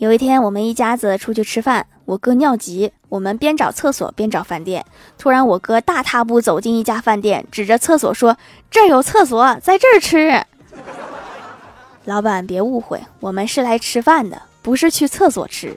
有一天，我们一家子出去吃饭，我哥尿急，我们边找厕所边找饭店。突然，我哥大踏步走进一家饭店，指着厕所说：“这儿有厕所，在这儿吃。”老板别误会，我们是来吃饭的，不是去厕所吃。